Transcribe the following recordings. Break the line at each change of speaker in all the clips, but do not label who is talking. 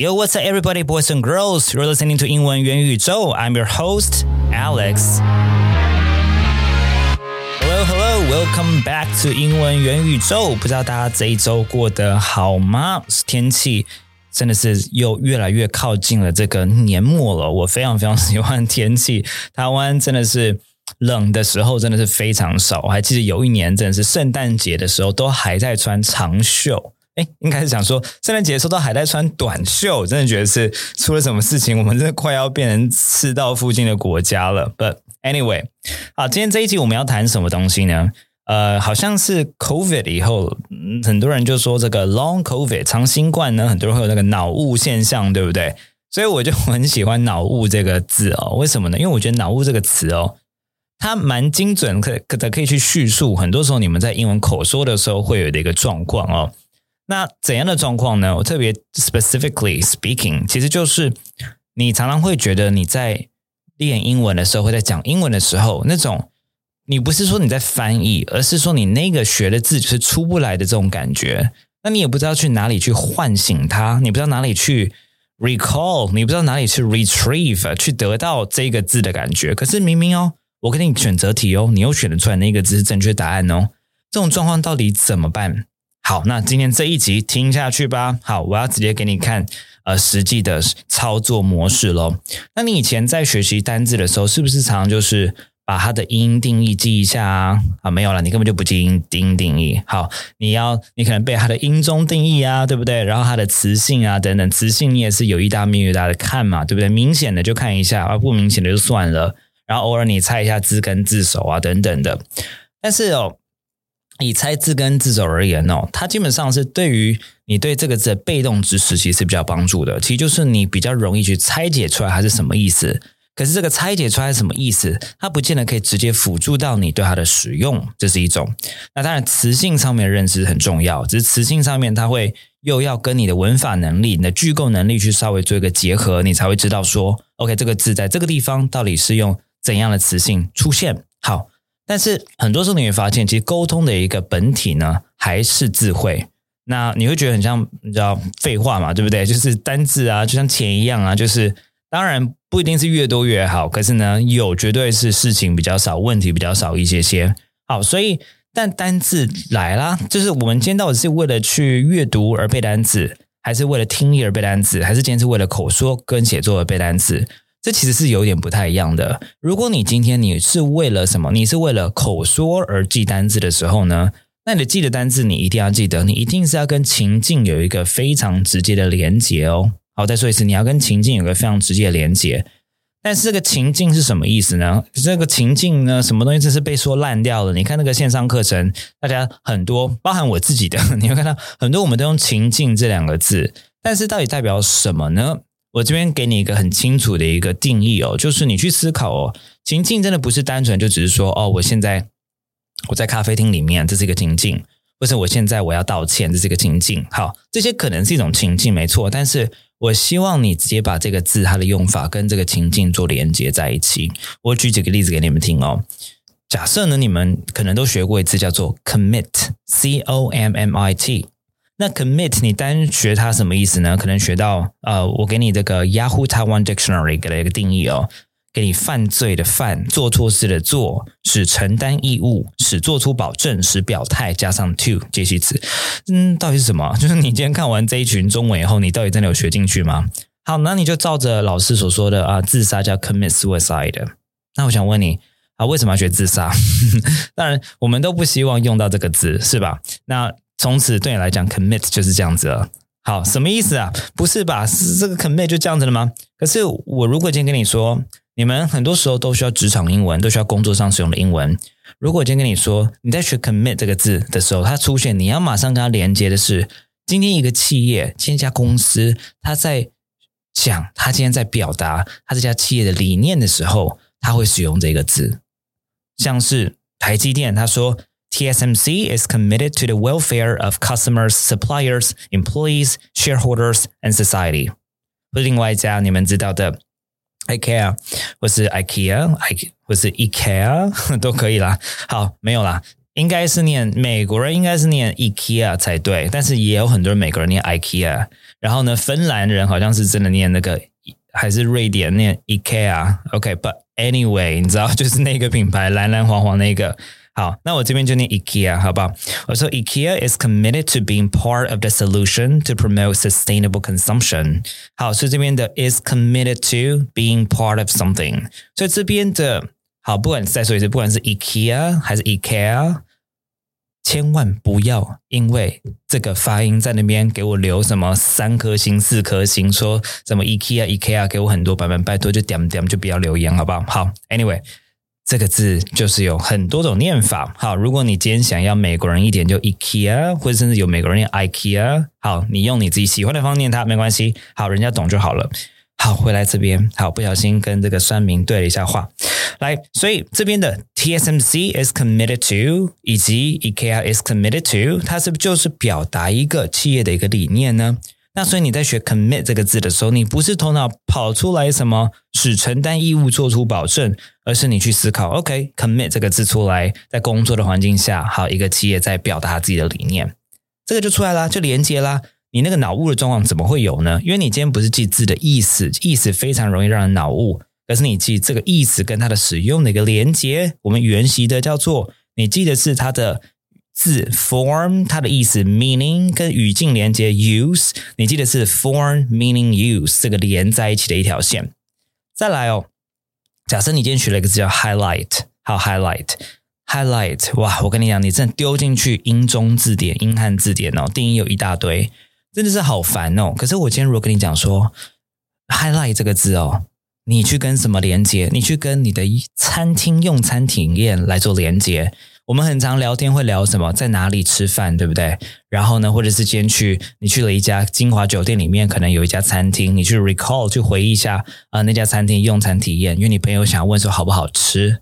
Yo, what's up, everybody, boys and girls? You're listening to 英文元宇宙. I'm your host, Alex. Hello, hello, welcome back to 英文元宇宙。不知道大家这一周过得好吗？天气真的是又越来越靠近了这个年末了。我非常非常喜欢天气。台湾真的是冷的时候真的是非常少。我还记得有一年真的是圣诞节的时候都还在穿长袖。哎，应该是想说圣诞节的时候都还在穿短袖，真的觉得是出了什么事情，我们真的快要变成赤道附近的国家了。But anyway，好，今天这一集我们要谈什么东西呢？呃，好像是 COVID 以后，很多人就说这个 Long COVID 长新冠呢，很多人会有那个脑雾现象，对不对？所以我就 很喜欢脑雾这个字哦。为什么呢？因为我觉得脑雾这个词哦，它蛮精准，可可可以去叙述很多时候你们在英文口说的时候会有的一个状况哦。那怎样的状况呢？我特别 specifically speaking，其实就是你常常会觉得你在练英文的时候，会在讲英文的时候，那种你不是说你在翻译，而是说你那个学的字就是出不来的这种感觉。那你也不知道去哪里去唤醒它，你不知道哪里去 recall，你不知道哪里去 retrieve，去得到这个字的感觉。可是明明哦，我给你选择题哦，你又选得出来那个字是正确答案哦。这种状况到底怎么办？好，那今天这一集听下去吧。好，我要直接给你看呃实际的操作模式喽。那你以前在学习单字的时候，是不是常常就是把它的音定义记一下啊？啊，没有了，你根本就不记音定义。好，你要你可能背它的音中定义啊，对不对？然后它的词性啊等等，词性你也是有一大面一大的看嘛，对不对？明显的就看一下，而不明显的就算了。然后偶尔你猜一下字根字首啊等等的。但是哦。以猜字根字首而言哦，它基本上是对于你对这个字的被动知识其实是比较帮助的。其实就是你比较容易去拆解出来它是什么意思。可是这个拆解出来什么意思，它不见得可以直接辅助到你对它的使用，这是一种。那当然词性上面的认识很重要，只是词性上面它会又要跟你的文法能力、你的句构能力去稍微做一个结合，你才会知道说，OK，这个字在这个地方到底是用怎样的词性出现。好。但是很多时候你会发现，其实沟通的一个本体呢，还是智慧。那你会觉得很像你知道废话嘛，对不对？就是单字啊，就像钱一样啊，就是当然不一定是越多越好，可是呢，有绝对是事情比较少，问题比较少一些些。好，所以但单字来啦，就是我们今天到底是为了去阅读而背单词，还是为了听力而背单词，还是今天是为了口说跟写作而背单词？这其实是有点不太一样的。如果你今天你是为了什么？你是为了口说而记单字的时候呢？那你的记的单字你一定要记得，你一定是要跟情境有一个非常直接的连接哦。好，再说一次，你要跟情境有个非常直接的连接。但是这个情境是什么意思呢？这个情境呢，什么东西真是被说烂掉了？你看那个线上课程，大家很多，包含我自己的，你会看到很多我们都用情境这两个字，但是到底代表什么呢？我这边给你一个很清楚的一个定义哦，就是你去思考哦，情境真的不是单纯就只是说哦，我现在我在咖啡厅里面，这是一个情境，或者我现在我要道歉，这是一个情境。好，这些可能是一种情境，没错。但是我希望你直接把这个字它的用法跟这个情境做连接在一起。我举几个例子给你们听哦。假设呢，你们可能都学过一次叫做 commit，c o m m i t。那 commit 你单学它什么意思呢？可能学到呃，我给你这个 Yahoo Taiwan Dictionary 给了一个定义哦，给你犯罪的犯，做错事的做，使承担义务，使做出保证，使表态，加上 to 介系词。嗯，到底是什么？就是你今天看完这一群中文以后，你到底真的有学进去吗？好，那你就照着老师所说的啊，自杀叫 commit suicide。那我想问你啊，为什么要学自杀？当然，我们都不希望用到这个字，是吧？那从此对你来讲，commit 就是这样子了。好，什么意思啊？不是吧？是这个 commit 就这样子了吗？可是我如果今天跟你说，你们很多时候都需要职场英文，都需要工作上使用的英文。如果今天跟你说，你在学 commit 这个字的时候，它出现，你要马上跟它连接的是，今天一个企业，今天一家公司，他在讲，他今天在表达他这家企业的理念的时候，他会使用这个字，像是台积电，他说。TSMC is committed to the welfare of customers, suppliers, employees, shareholders, and society。或另外一家你们知道的 IKEA，或是 IKEA，I 或是 IKEA 都可以啦。好，没有啦。 应该是念美国人应该是念 IKEA 才对，但是也有很多人美国人念 IKEA。然后呢，芬兰人好像是真的念那个，还是瑞典念 IKEA。OK，but anyway，你知道就是那个品牌蓝蓝黄黄那个。 好，那我这边就念 IKEA，好不好？我说 IKEA is committed to being part of the solution to promote sustainable consumption。好，所以这边的 is committed to being part of something。所以这边的好，不管再说一次，不管是 IKEA 还是 IKEA，千万不要因为这个发音在那边给我留什么三颗星、四颗星，说什么 IKEA IKEA 给我很多版本，拜托就点点就不要留言，好不好？好，Anyway。 这个字就是有很多种念法。好，如果你今天想要美国人一点，就 IKEA，或者甚至有美国人念 IKEA。好，你用你自己喜欢的方念它没关系。好，人家懂就好了。好，回来这边，好，不小心跟这个酸民对了一下话。来，所以这边的 TSMC is committed to，以及 IKEA is committed to，它是不是就是表达一个企业的一个理念呢？那所以你在学 commit 这个字的时候，你不是头脑跑出来什么使承担义务做出保证，而是你去思考，OK，commit 这个字出来，在工作的环境下，好一个企业在表达自己的理念，这个就出来啦，就连接啦。你那个脑雾的状况怎么会有呢？因为你今天不是记字的意思，意思非常容易让人脑雾，可是你记这个意思跟它的使用的一个连接，我们原习的叫做你记的是它的。字 form 它的意思 meaning 跟语境连接 use，你记得是 form meaning use 这个连在一起的一条线。再来哦，假设你今天学了一个字叫 highlight，好 highlight，highlight，哇，我跟你讲，你真的丢进去英中字典、英汉字典哦，定义有一大堆，真的是好烦哦。可是我今天如果跟你讲说 highlight 这个字哦，你去跟什么连接？你去跟你的餐厅用餐体验来做连接。我们很常聊天，会聊什么？在哪里吃饭，对不对？然后呢，或者是今天去你去了一家精华酒店里面，可能有一家餐厅，你去 recall 去回忆一下啊，那家餐厅用餐体验。因为你朋友想要问说好不好吃，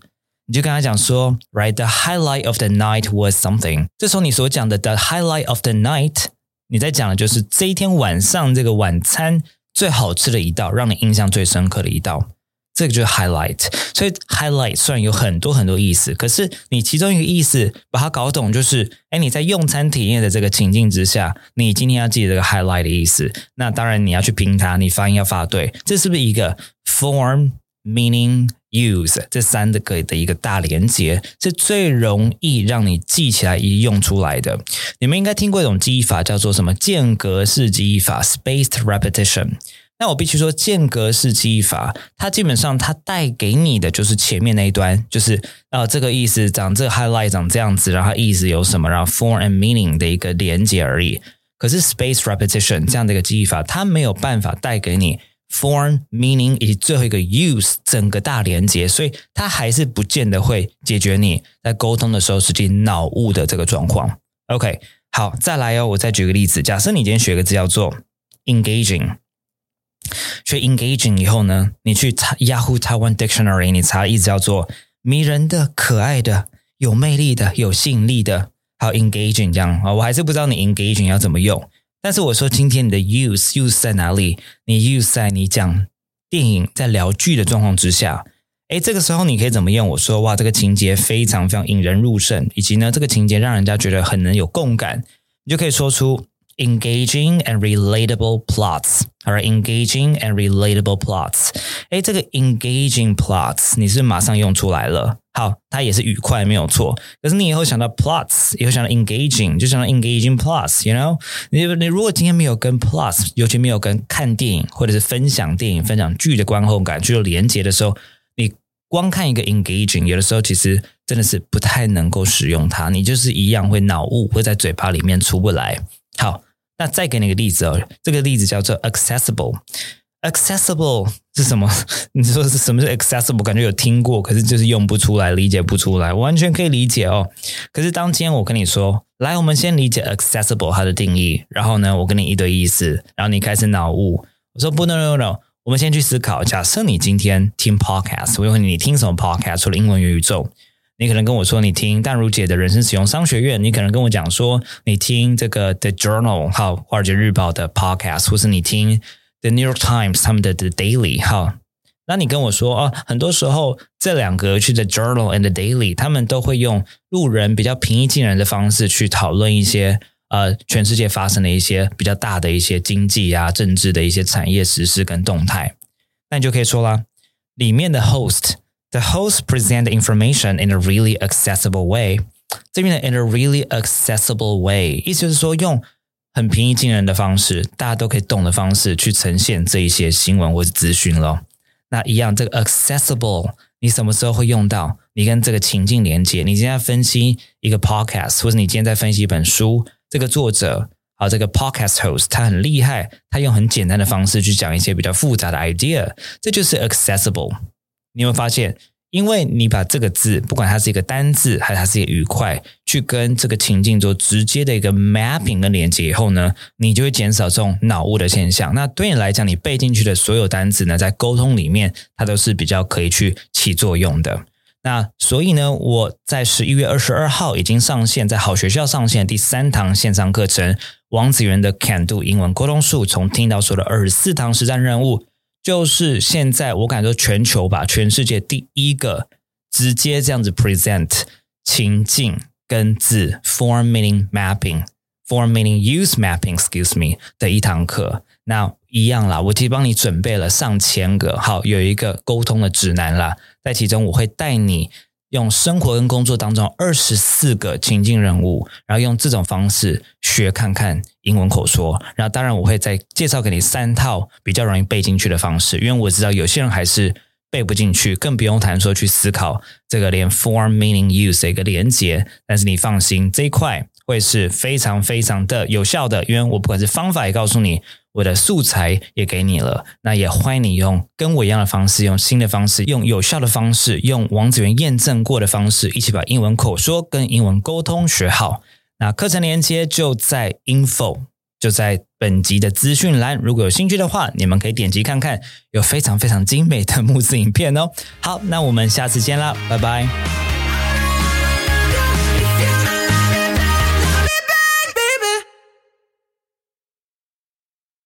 你就跟他讲说，right，the highlight of the night was something。这时候你所讲的 the highlight of the night，你在讲的就是这一天晚上这个晚餐最好吃的一道，让你印象最深刻的一道。这个就是 highlight，所以 highlight 虽然有很多很多意思，可是你其中一个意思把它搞懂，就是哎，你在用餐体验的这个情境之下，你今天要记得这个 highlight 的意思，那当然你要去拼它，你发音要发对，这是不是一个 form meaning use 这三个的一个大连接，是最容易让你记起来一用出来的？你们应该听过一种记忆法，叫做什么间隔式记忆法 （spaced repetition）。那我必须说，间隔式记忆法，它基本上它带给你的就是前面那一端，就是呃这个意思长这个 highlight 长这样子，然后意思有什么，然后 form and meaning 的一个连接而已。可是 space repetition 这样的一个记忆法，它没有办法带给你 form meaning 以及最后一个 use 整个大连接，所以它还是不见得会解决你在沟通的时候实际脑雾的这个状况。OK，好，再来哦，我再举个例子，假设你今天学个字叫做 engaging。学 engaging 以后呢，你去查 Yahoo Taiwan Dictionary，你查的意思叫做迷人的、可爱的、有魅力的、有吸引力的，还有 engaging 这样啊，我还是不知道你 engaging 要怎么用。但是我说今天你的 use use 在哪里？你 use 在你讲电影在聊剧的状况之下，诶，这个时候你可以怎么用？我说哇，这个情节非常非常引人入胜，以及呢，这个情节让人家觉得很能有共感，你就可以说出。Engaging and relatable plots，好，engaging and relatable plots。哎，这个 engaging plots 你是马上用出来了，好，它也是愉快，没有错。可是你以后想到 plots，以后想到 engaging，就想到 engaging plus，you know？你你如果今天没有跟 plus，尤其没有跟看电影或者是分享电影、分享剧的观后感具有连接的时候，你光看一个 engaging，有的时候其实真的是不太能够使用它，你就是一样会脑雾，会在嘴巴里面出不来。好。那再给你个例子哦，这个例子叫做 accessible。accessible 是什么？你说是什么是 accessible？感觉有听过，可是就是用不出来，理解不出来。完全可以理解哦。可是当天我跟你说，来，我们先理解 accessible 它的定义，然后呢，我跟你一堆意思，然后你开始脑雾。我说不，no，no，no，我们先去思考。假设你今天听 podcast，我问你听什么 podcast？除了英文元宇宙。你可能跟我说你听淡如姐的人生使用商学院，你可能跟我讲说你听这个 The Journal 好华尔街日报的 Podcast，或是你听 The New York Times 他们的 The Daily 好那你跟我说啊，很多时候这两个去 The Journal and the Daily，他们都会用路人比较平易近人的方式去讨论一些呃全世界发生的一些比较大的一些经济啊、政治的一些产业实事跟动态。那你就可以说啦，里面的 Host The host present information in a really accessible way。这边的 in a really accessible way，意思就是说用很平易近人的方式，大家都可以懂的方式去呈现这一些新闻或者资讯咯。那一样，这个 accessible，你什么时候会用到？你跟这个情境连接，你今天分析一个 podcast，或者你今天在分析一本书，这个作者啊，这个 podcast host 他很厉害，他用很简单的方式去讲一些比较复杂的 idea，这就是 accessible。你有没有发现？因为你把这个字，不管它是一个单字还是它是一个语块，去跟这个情境做直接的一个 mapping 的连接以后呢，你就会减少这种脑雾的现象。那对你来讲，你背进去的所有单字呢，在沟通里面，它都是比较可以去起作用的。那所以呢，我在十一月二十二号已经上线，在好学校上线第三堂线上课程——王子源的 Can Do 英文沟通术，从听到说的二十四堂实战任务。就是现在，我感觉全球吧，全世界第一个直接这样子 present 情境跟字 form meaning mapping form meaning use mapping，excuse me 的一堂课。那一样啦，我其实帮你准备了上千个，好有一个沟通的指南啦，在其中我会带你。用生活跟工作当中二十四个情境人物，然后用这种方式学看看英文口说。然后当然我会再介绍给你三套比较容易背进去的方式，因为我知道有些人还是背不进去，更不用谈说去思考这个连 form meaning use 的一个连接。但是你放心，这一块会是非常非常的有效的，因为我不管是方法也告诉你。我的素材也给你了，那也欢迎你用跟我一样的方式，用新的方式，用有效的方式，用王子源验证过的方式，一起把英文口说跟英文沟通学好。那课程连接就在 info，就在本集的资讯栏。如果有兴趣的话，你们可以点击看看，有非常非常精美的木字影片哦。好，那我们下次见啦，拜拜。